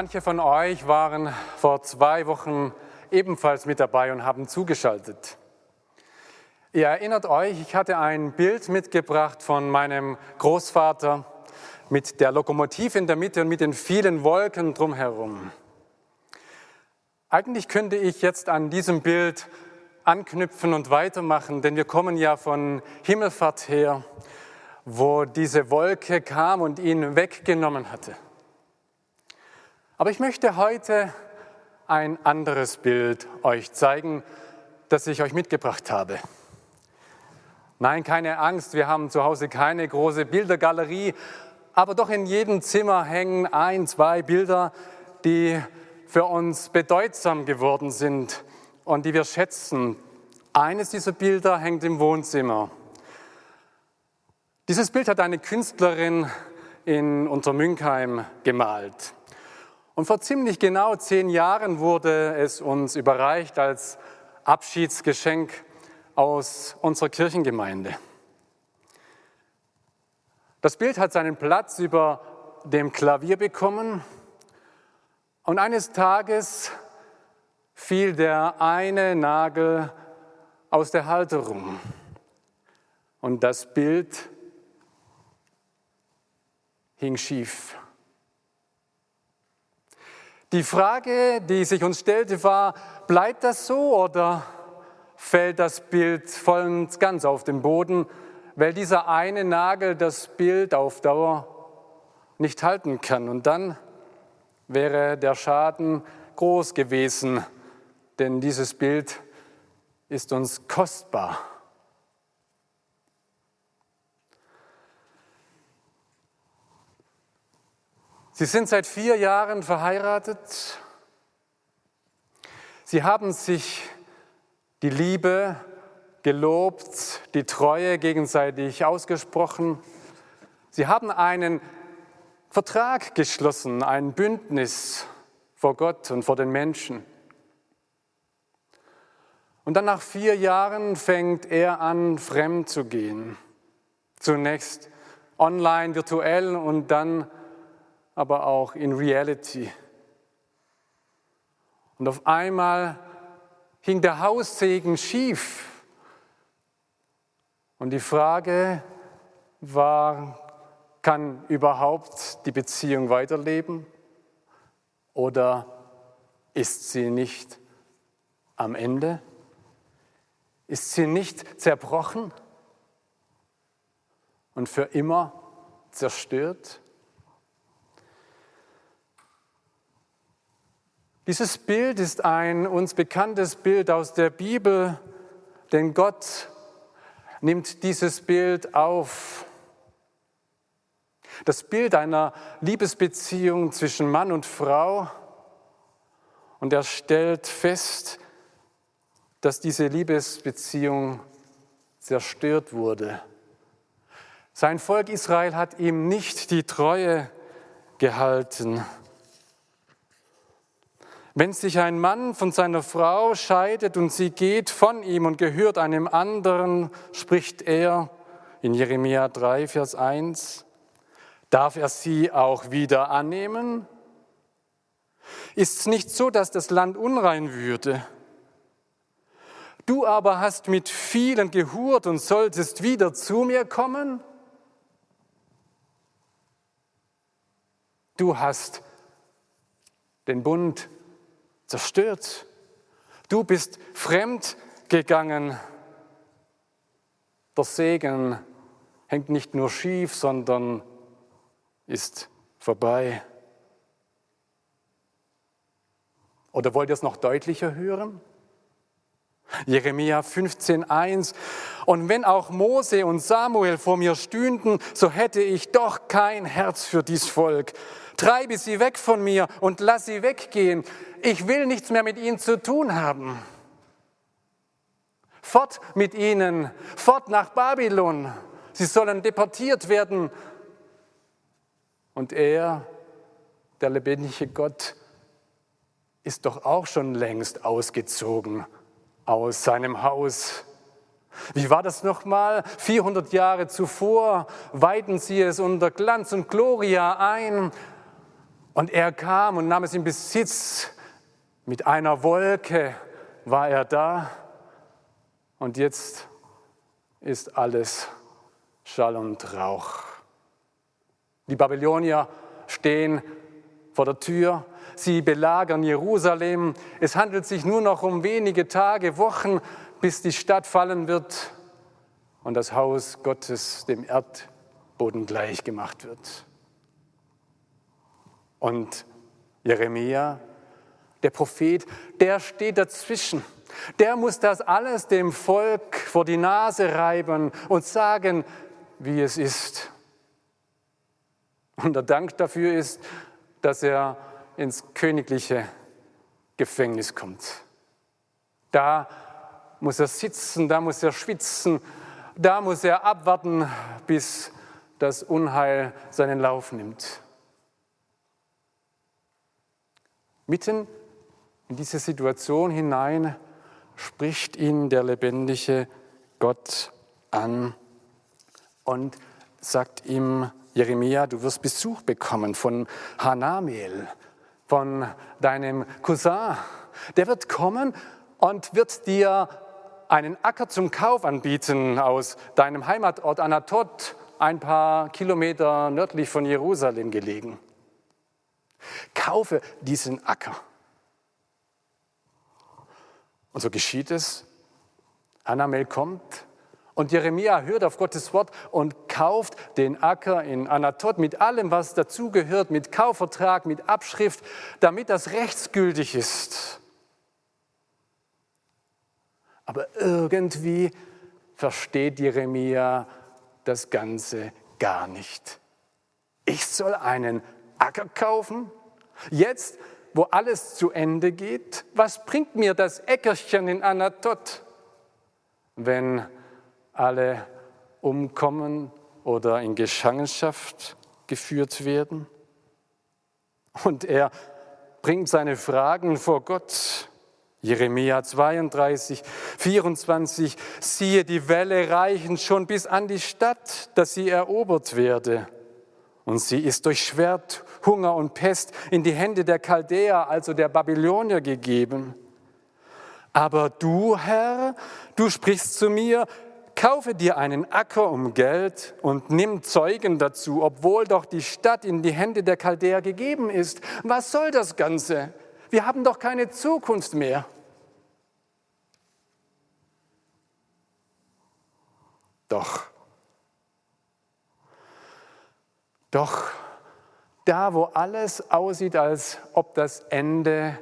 Manche von euch waren vor zwei Wochen ebenfalls mit dabei und haben zugeschaltet. Ihr erinnert euch, ich hatte ein Bild mitgebracht von meinem Großvater mit der Lokomotive in der Mitte und mit den vielen Wolken drumherum. Eigentlich könnte ich jetzt an diesem Bild anknüpfen und weitermachen, denn wir kommen ja von Himmelfahrt her, wo diese Wolke kam und ihn weggenommen hatte. Aber ich möchte heute ein anderes Bild euch zeigen, das ich euch mitgebracht habe. Nein, keine Angst, wir haben zu Hause keine große Bildergalerie, aber doch in jedem Zimmer hängen ein, zwei Bilder, die für uns bedeutsam geworden sind und die wir schätzen. Eines dieser Bilder hängt im Wohnzimmer. Dieses Bild hat eine Künstlerin in Untermünkheim gemalt. Und vor ziemlich genau zehn Jahren wurde es uns überreicht als Abschiedsgeschenk aus unserer Kirchengemeinde. Das Bild hat seinen Platz über dem Klavier bekommen und eines Tages fiel der eine Nagel aus der Halterung und das Bild hing schief. Die Frage, die sich uns stellte, war, bleibt das so oder fällt das Bild voll und ganz auf den Boden, weil dieser eine Nagel das Bild auf Dauer nicht halten kann. Und dann wäre der Schaden groß gewesen, denn dieses Bild ist uns kostbar. Sie sind seit vier Jahren verheiratet. Sie haben sich die Liebe gelobt, die Treue gegenseitig ausgesprochen. Sie haben einen Vertrag geschlossen, ein Bündnis vor Gott und vor den Menschen. Und dann nach vier Jahren fängt er an, fremd zu gehen. Zunächst online, virtuell und dann aber auch in Reality. Und auf einmal hing der Haussegen schief. Und die Frage war, kann überhaupt die Beziehung weiterleben oder ist sie nicht am Ende? Ist sie nicht zerbrochen und für immer zerstört? Dieses Bild ist ein uns bekanntes Bild aus der Bibel, denn Gott nimmt dieses Bild auf. Das Bild einer Liebesbeziehung zwischen Mann und Frau. Und er stellt fest, dass diese Liebesbeziehung zerstört wurde. Sein Volk Israel hat ihm nicht die Treue gehalten. Wenn sich ein Mann von seiner Frau scheidet und sie geht von ihm und gehört einem anderen, spricht er in Jeremia 3, Vers 1, darf er sie auch wieder annehmen? Ist es nicht so, dass das Land unrein würde? Du aber hast mit vielen gehurt und solltest wieder zu mir kommen? Du hast den Bund zerstört. Du bist fremd gegangen. Der Segen hängt nicht nur schief, sondern ist vorbei. Oder wollt ihr es noch deutlicher hören? Jeremia 15.1 Und wenn auch Mose und Samuel vor mir stünden, so hätte ich doch kein Herz für dies Volk. Treibe sie weg von mir und lass sie weggehen. Ich will nichts mehr mit ihnen zu tun haben. Fort mit ihnen, fort nach Babylon. Sie sollen deportiert werden. Und er, der lebendige Gott, ist doch auch schon längst ausgezogen aus seinem Haus. Wie war das nochmal? 400 Jahre zuvor weihten sie es unter Glanz und Gloria ein. Und er kam und nahm es in Besitz. Mit einer Wolke war er da. Und jetzt ist alles Schall und Rauch. Die Babylonier stehen vor der Tür Sie belagern Jerusalem. Es handelt sich nur noch um wenige Tage, Wochen, bis die Stadt fallen wird und das Haus Gottes dem Erdboden gleichgemacht wird. Und Jeremia, der Prophet, der steht dazwischen. Der muss das alles dem Volk vor die Nase reiben und sagen, wie es ist. Und der Dank dafür ist, dass er ins königliche Gefängnis kommt. Da muss er sitzen, da muss er schwitzen, da muss er abwarten, bis das Unheil seinen Lauf nimmt. Mitten in diese Situation hinein spricht ihn der lebendige Gott an und sagt ihm, Jeremia, du wirst Besuch bekommen von Hanamel, von deinem Cousin. Der wird kommen und wird dir einen Acker zum Kauf anbieten aus deinem Heimatort Anatot, ein paar Kilometer nördlich von Jerusalem gelegen. Kaufe diesen Acker. Und so geschieht es. Anamel kommt und Jeremia hört auf Gottes Wort und kauft den Acker in Anatot mit allem, was dazugehört, mit Kaufvertrag, mit Abschrift, damit das rechtsgültig ist. Aber irgendwie versteht Jeremia das Ganze gar nicht. Ich soll einen Acker kaufen? Jetzt, wo alles zu Ende geht? Was bringt mir das Äckerchen in Anatot, wenn alle umkommen oder in Gefangenschaft geführt werden. Und er bringt seine Fragen vor Gott. Jeremia 32, 24, siehe, die Welle reichen schon bis an die Stadt, dass sie erobert werde. Und sie ist durch Schwert, Hunger und Pest in die Hände der Chaldäer, also der Babylonier, gegeben. Aber du, Herr, du sprichst zu mir, Kaufe dir einen Acker um Geld und nimm Zeugen dazu, obwohl doch die Stadt in die Hände der Chaldäer gegeben ist. Was soll das Ganze? Wir haben doch keine Zukunft mehr. Doch, doch, da wo alles aussieht, als ob das Ende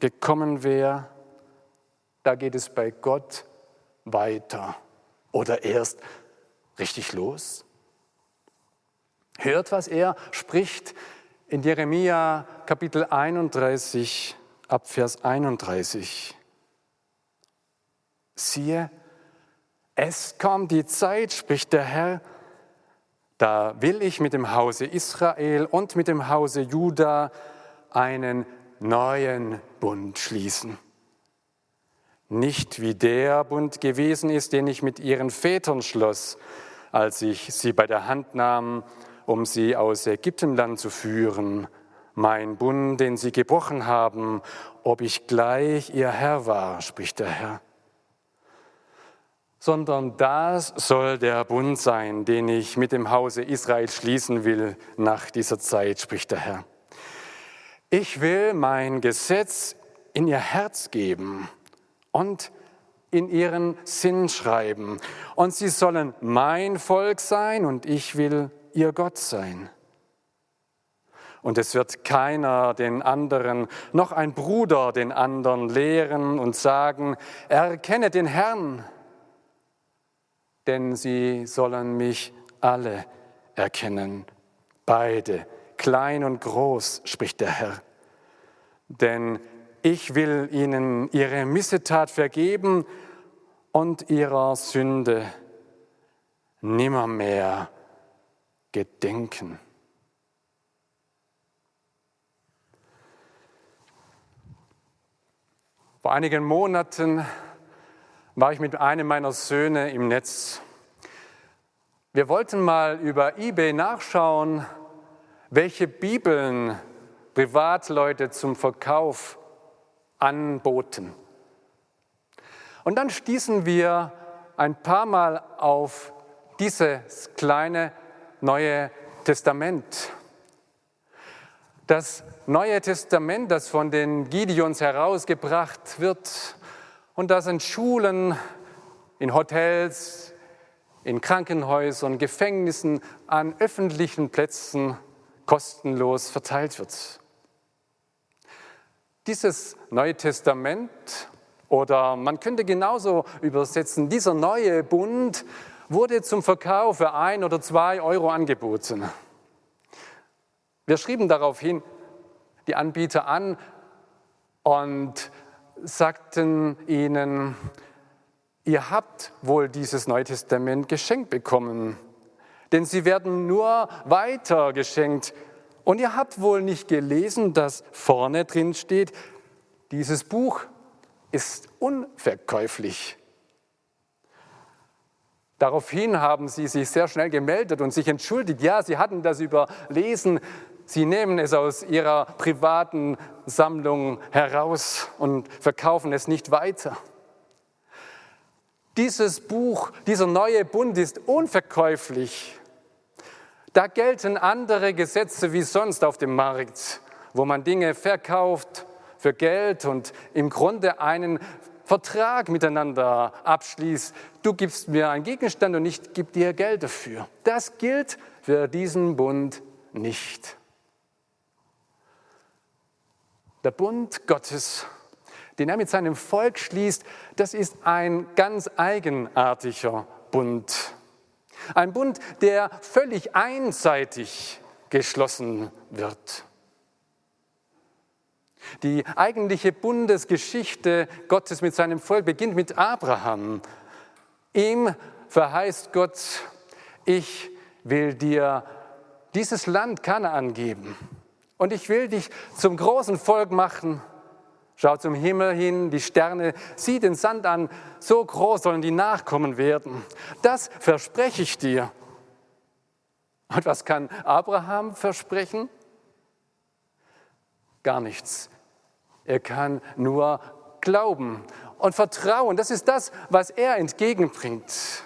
gekommen wäre, da geht es bei Gott weiter oder erst richtig los? Hört, was er spricht in Jeremia Kapitel 31 ab Vers 31. Siehe, es kommt die Zeit, spricht der Herr, da will ich mit dem Hause Israel und mit dem Hause Juda einen neuen Bund schließen nicht wie der Bund gewesen ist, den ich mit ihren Vätern schloss, als ich sie bei der Hand nahm, um sie aus Ägyptenland zu führen, mein Bund, den sie gebrochen haben, ob ich gleich ihr Herr war, spricht der Herr. Sondern das soll der Bund sein, den ich mit dem Hause Israel schließen will nach dieser Zeit, spricht der Herr. Ich will mein Gesetz in ihr Herz geben und in ihren Sinn schreiben. Und sie sollen mein Volk sein und ich will ihr Gott sein. Und es wird keiner den anderen, noch ein Bruder den anderen lehren und sagen, erkenne den Herrn, denn sie sollen mich alle erkennen, beide, klein und groß, spricht der Herr. Denn ich will ihnen ihre Missetat vergeben und ihrer Sünde nimmermehr gedenken. Vor einigen Monaten war ich mit einem meiner Söhne im Netz. Wir wollten mal über eBay nachschauen, welche Bibeln Privatleute zum Verkauf anboten. Und dann stießen wir ein paar Mal auf dieses kleine Neue Testament. Das Neue Testament, das von den Gideons herausgebracht wird und das in Schulen, in Hotels, in Krankenhäusern, Gefängnissen, an öffentlichen Plätzen kostenlos verteilt wird. Dieses Neue Testament oder man könnte genauso übersetzen, dieser neue Bund wurde zum Verkauf für ein oder zwei Euro angeboten. Wir schrieben daraufhin die Anbieter an und sagten ihnen, ihr habt wohl dieses Neue Testament geschenkt bekommen, denn sie werden nur weiter geschenkt. Und ihr habt wohl nicht gelesen, dass vorne drin steht, dieses Buch ist unverkäuflich. Daraufhin haben sie sich sehr schnell gemeldet und sich entschuldigt. Ja, sie hatten das überlesen. Sie nehmen es aus ihrer privaten Sammlung heraus und verkaufen es nicht weiter. Dieses Buch, dieser neue Bund ist unverkäuflich. Da gelten andere Gesetze wie sonst auf dem Markt, wo man Dinge verkauft für Geld und im Grunde einen Vertrag miteinander abschließt. Du gibst mir einen Gegenstand und ich gebe dir Geld dafür. Das gilt für diesen Bund nicht. Der Bund Gottes, den er mit seinem Volk schließt, das ist ein ganz eigenartiger Bund. Ein Bund, der völlig einseitig geschlossen wird. Die eigentliche Bundesgeschichte Gottes mit seinem Volk beginnt mit Abraham. Ihm verheißt Gott, ich will dir dieses Land Kanaan geben und ich will dich zum großen Volk machen. Schau zum Himmel hin, die Sterne, sieh den Sand an, so groß sollen die Nachkommen werden. Das verspreche ich dir. Und was kann Abraham versprechen? Gar nichts. Er kann nur glauben und vertrauen. Das ist das, was er entgegenbringt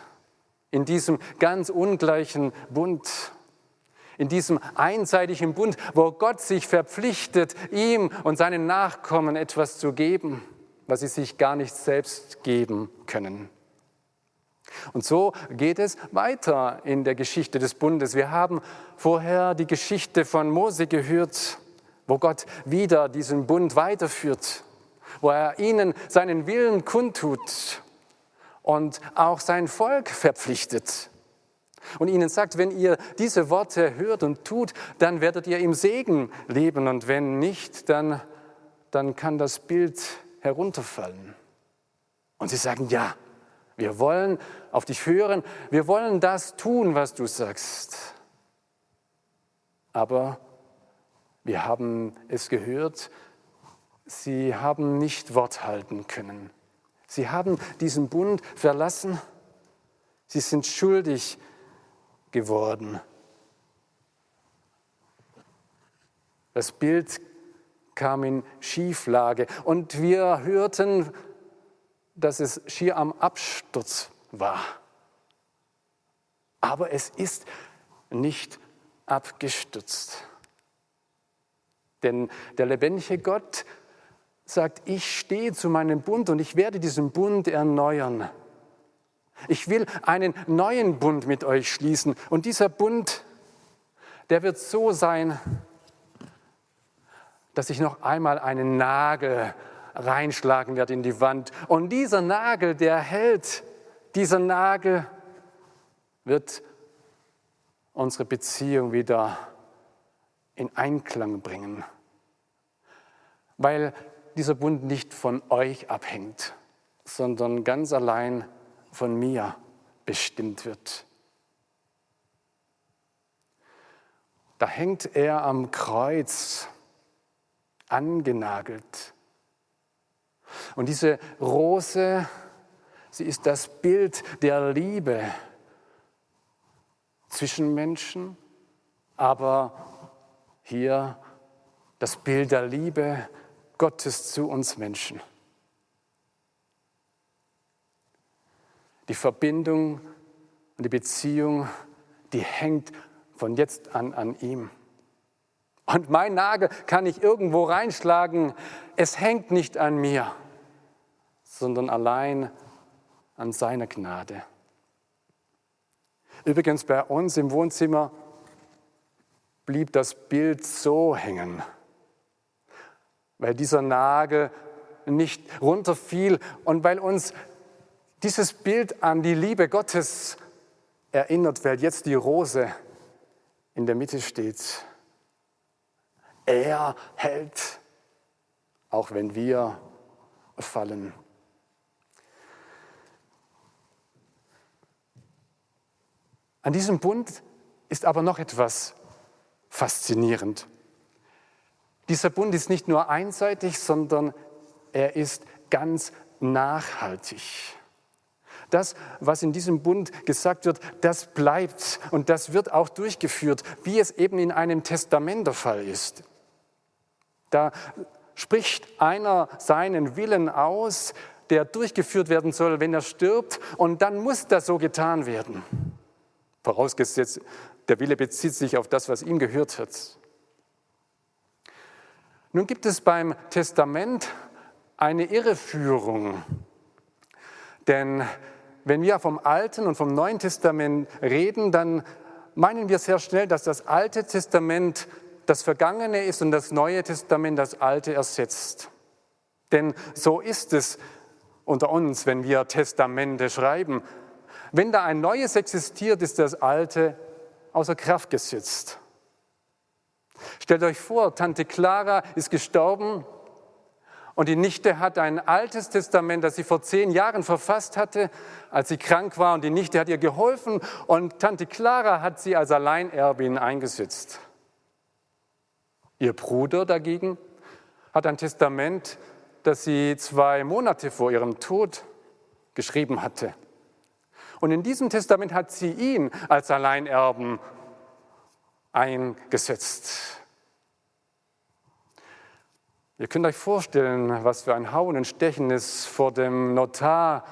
in diesem ganz ungleichen Bund, in diesem einseitigen Bund, wo Gott sich verpflichtet, ihm und seinen Nachkommen etwas zu geben, was sie sich gar nicht selbst geben können. Und so geht es weiter in der Geschichte des Bundes. Wir haben vorher die Geschichte von Mose gehört wo Gott wieder diesen Bund weiterführt, wo er ihnen seinen Willen kundtut und auch sein Volk verpflichtet und ihnen sagt, wenn ihr diese Worte hört und tut, dann werdet ihr im Segen leben und wenn nicht, dann, dann kann das Bild herunterfallen. Und sie sagen, ja, wir wollen auf dich hören, wir wollen das tun, was du sagst. Aber wir haben es gehört, sie haben nicht Wort halten können. Sie haben diesen Bund verlassen. Sie sind schuldig geworden. Das Bild kam in Schieflage und wir hörten, dass es schier am Absturz war. Aber es ist nicht abgestürzt. Denn der lebendige Gott sagt, ich stehe zu meinem Bund und ich werde diesen Bund erneuern. Ich will einen neuen Bund mit euch schließen. Und dieser Bund, der wird so sein, dass ich noch einmal einen Nagel reinschlagen werde in die Wand. Und dieser Nagel, der hält, dieser Nagel wird unsere Beziehung wieder in Einklang bringen, weil dieser Bund nicht von euch abhängt, sondern ganz allein von mir bestimmt wird. Da hängt er am Kreuz angenagelt. Und diese Rose, sie ist das Bild der Liebe zwischen Menschen, aber hier das Bild der Liebe Gottes zu uns Menschen. Die Verbindung und die Beziehung, die hängt von jetzt an an ihm. Und mein Nagel kann ich irgendwo reinschlagen. Es hängt nicht an mir, sondern allein an seiner Gnade. Übrigens bei uns im Wohnzimmer blieb das Bild so hängen, weil dieser Nagel nicht runterfiel und weil uns dieses Bild an die Liebe Gottes erinnert, weil jetzt die Rose in der Mitte steht. Er hält, auch wenn wir fallen. An diesem Bund ist aber noch etwas faszinierend. Dieser Bund ist nicht nur einseitig, sondern er ist ganz nachhaltig. Das, was in diesem Bund gesagt wird, das bleibt und das wird auch durchgeführt, wie es eben in einem Testament der Fall ist. Da spricht einer seinen Willen aus, der durchgeführt werden soll, wenn er stirbt, und dann muss das so getan werden. Vorausgesetzt, der Wille bezieht sich auf das, was ihm gehört hat. Nun gibt es beim Testament eine Irreführung, denn wenn wir vom Alten und vom Neuen Testament reden, dann meinen wir sehr schnell, dass das Alte Testament das Vergangene ist und das Neue Testament das Alte ersetzt. Denn so ist es unter uns, wenn wir Testamente schreiben. Wenn da ein Neues existiert, ist das Alte außer Kraft gesetzt. Stellt euch vor, Tante Clara ist gestorben und die Nichte hat ein altes Testament, das sie vor zehn Jahren verfasst hatte, als sie krank war. Und die Nichte hat ihr geholfen und Tante Clara hat sie als Alleinerbin eingesetzt. Ihr Bruder dagegen hat ein Testament, das sie zwei Monate vor ihrem Tod geschrieben hatte. Und in diesem Testament hat sie ihn als Alleinerben eingesetzt. Ihr könnt euch vorstellen, was für ein Hauen und Stechen es vor dem Notar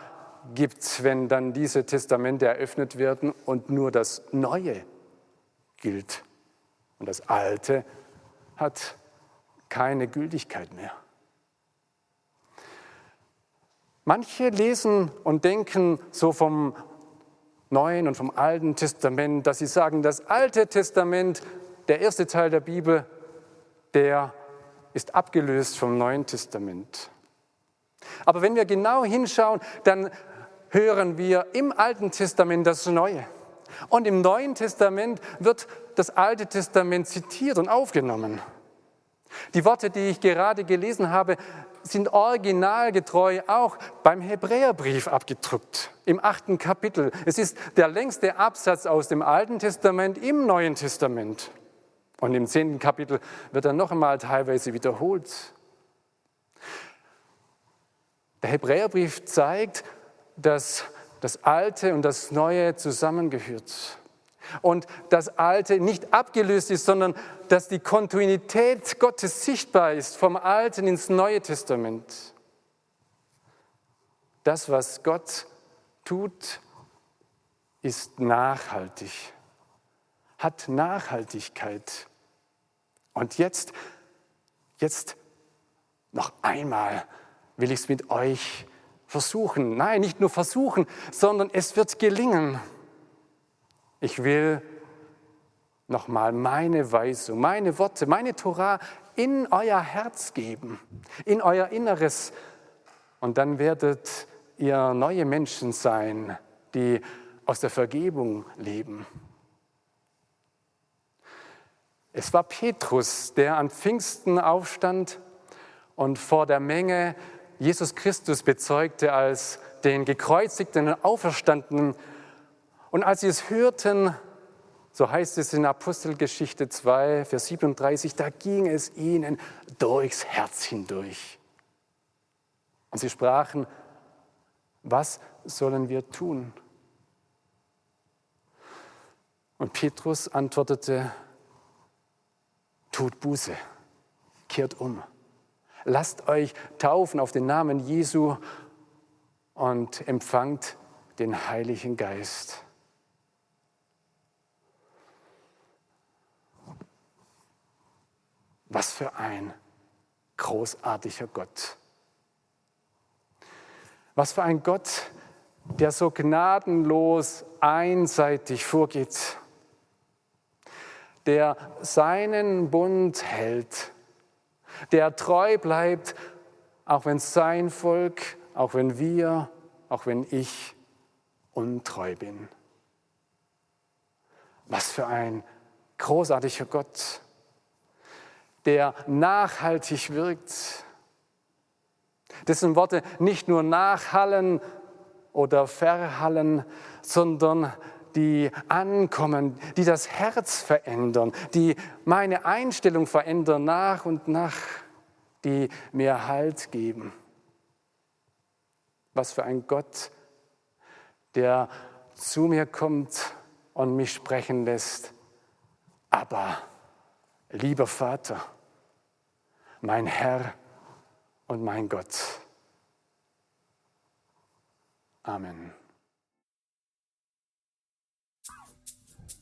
gibt, wenn dann diese Testamente eröffnet werden und nur das Neue gilt und das Alte hat keine Gültigkeit mehr. Manche lesen und denken so vom Neuen und vom Alten Testament, dass sie sagen, das Alte Testament, der erste Teil der Bibel, der ist abgelöst vom Neuen Testament. Aber wenn wir genau hinschauen, dann hören wir im Alten Testament das Neue. Und im Neuen Testament wird das Alte Testament zitiert und aufgenommen. Die Worte, die ich gerade gelesen habe, sind originalgetreu auch beim Hebräerbrief abgedruckt, im achten Kapitel. Es ist der längste Absatz aus dem Alten Testament im Neuen Testament. Und im zehnten Kapitel wird er noch einmal teilweise wiederholt. Der Hebräerbrief zeigt, dass das Alte und das Neue zusammengehört. Und das Alte nicht abgelöst ist, sondern dass die Kontinuität Gottes sichtbar ist vom Alten ins Neue Testament. Das, was Gott tut, ist nachhaltig, hat Nachhaltigkeit. Und jetzt, jetzt noch einmal will ich es mit euch versuchen. Nein, nicht nur versuchen, sondern es wird gelingen. Ich will nochmal meine Weisung, meine Worte, meine Torah in euer Herz geben, in euer Inneres. Und dann werdet ihr neue Menschen sein, die aus der Vergebung leben. Es war Petrus, der an Pfingsten aufstand und vor der Menge Jesus Christus bezeugte als den gekreuzigten und auferstandenen. Und als sie es hörten, so heißt es in Apostelgeschichte 2, Vers 37, da ging es ihnen durchs Herz hindurch. Und sie sprachen, was sollen wir tun? Und Petrus antwortete, tut Buße, kehrt um, lasst euch taufen auf den Namen Jesu und empfangt den Heiligen Geist. Was für ein großartiger Gott. Was für ein Gott, der so gnadenlos einseitig vorgeht, der seinen Bund hält, der treu bleibt, auch wenn sein Volk, auch wenn wir, auch wenn ich untreu bin. Was für ein großartiger Gott der nachhaltig wirkt, dessen Worte nicht nur nachhallen oder verhallen, sondern die ankommen, die das Herz verändern, die meine Einstellung verändern nach und nach, die mir Halt geben. Was für ein Gott, der zu mir kommt und mich sprechen lässt. Aber lieber Vater, mein Herr und mein Gott. Amen.